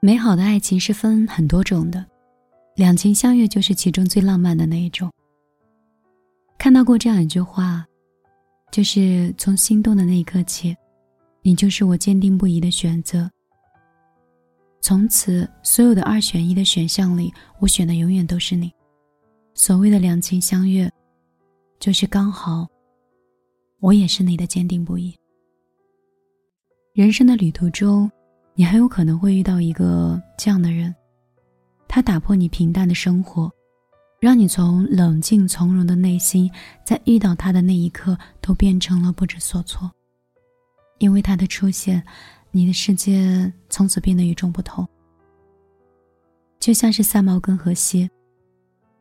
美好的爱情是分很多种的，两情相悦就是其中最浪漫的那一种。看到过这样一句话，就是从心动的那一刻起，你就是我坚定不移的选择。从此，所有的二选一的选项里，我选的永远都是你。所谓的两情相悦，就是刚好，我也是你的坚定不移。人生的旅途中。你很有可能会遇到一个这样的人，他打破你平淡的生活，让你从冷静从容的内心，在遇到他的那一刻都变成了不知所措。因为他的出现，你的世界从此变得与众不同。就像是三毛跟荷西，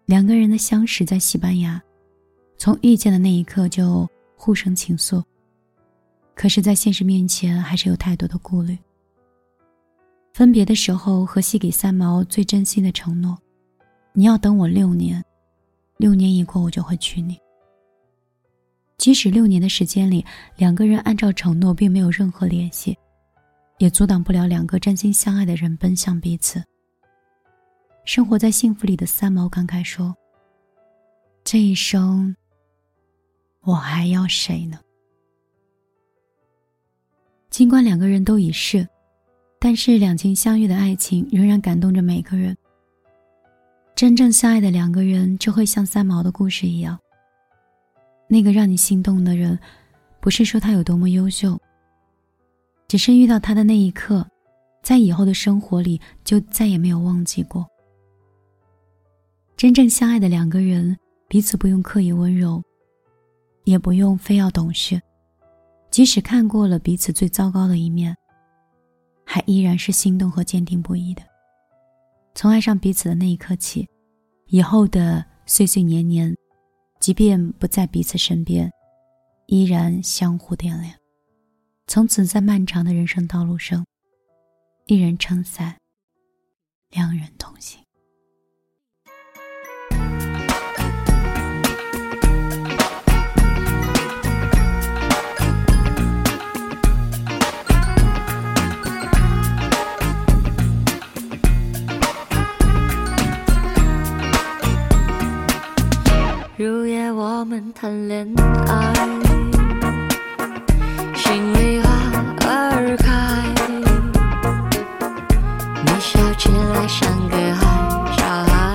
两个人的相识在西班牙，从遇见的那一刻就互生情愫。可是，在现实面前，还是有太多的顾虑。分别的时候，荷西给三毛最真心的承诺：“你要等我六年，六年一过，我就会娶你。”即使六年的时间里，两个人按照承诺并没有任何联系，也阻挡不了两个真心相爱的人奔向彼此。生活在幸福里的三毛感慨说：“这一生，我还要谁呢？”尽管两个人都已逝。但是两情相悦的爱情仍然感动着每个人。真正相爱的两个人，就会像三毛的故事一样。那个让你心动的人，不是说他有多么优秀，只是遇到他的那一刻，在以后的生活里就再也没有忘记过。真正相爱的两个人，彼此不用刻意温柔，也不用非要懂事，即使看过了彼此最糟糕的一面。还依然是心动和坚定不移的。从爱上彼此的那一刻起，以后的岁岁年年，即便不在彼此身边，依然相互惦念。从此，在漫长的人生道路上，一人撑伞，两人同行。谈恋爱，心里花儿开，你笑起来像个孩小孩，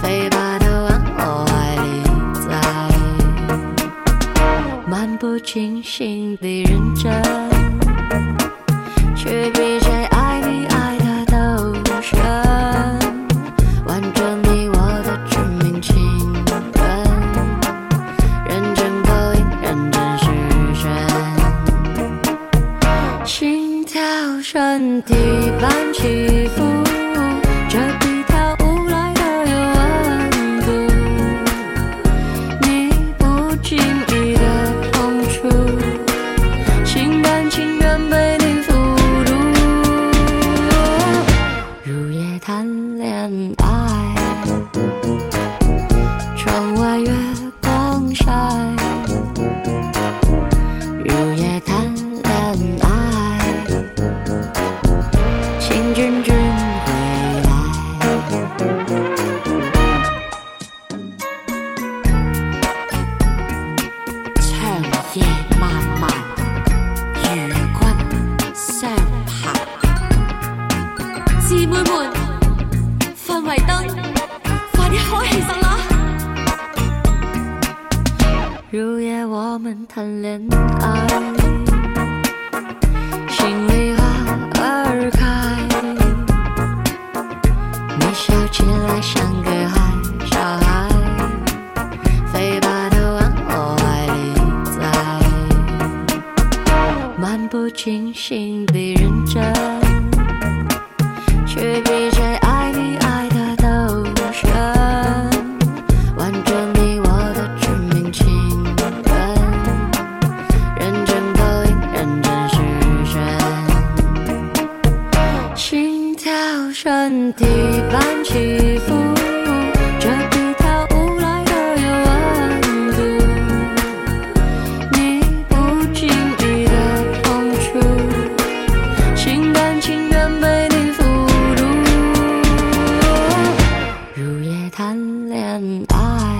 飞吧的往我怀里栽，漫不经心的认真，心跳身体般起伏，这我们谈恋爱，心里花儿开，你笑起来像个孩小孩，飞吧的往我怀里栽，漫不经心的身体般起伏这比跳舞来的有温度你不经意的碰触心甘情愿被你俘虏。入夜谈恋爱。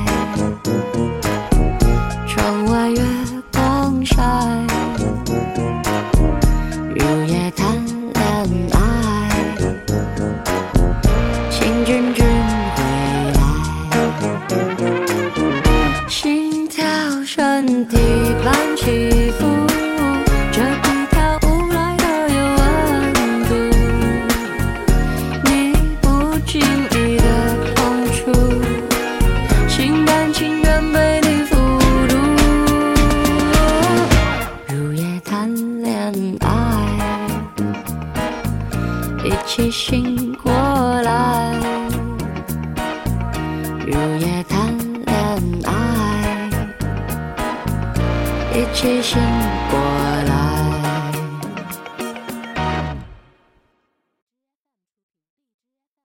一起醒过来，入夜谈恋爱，一起醒。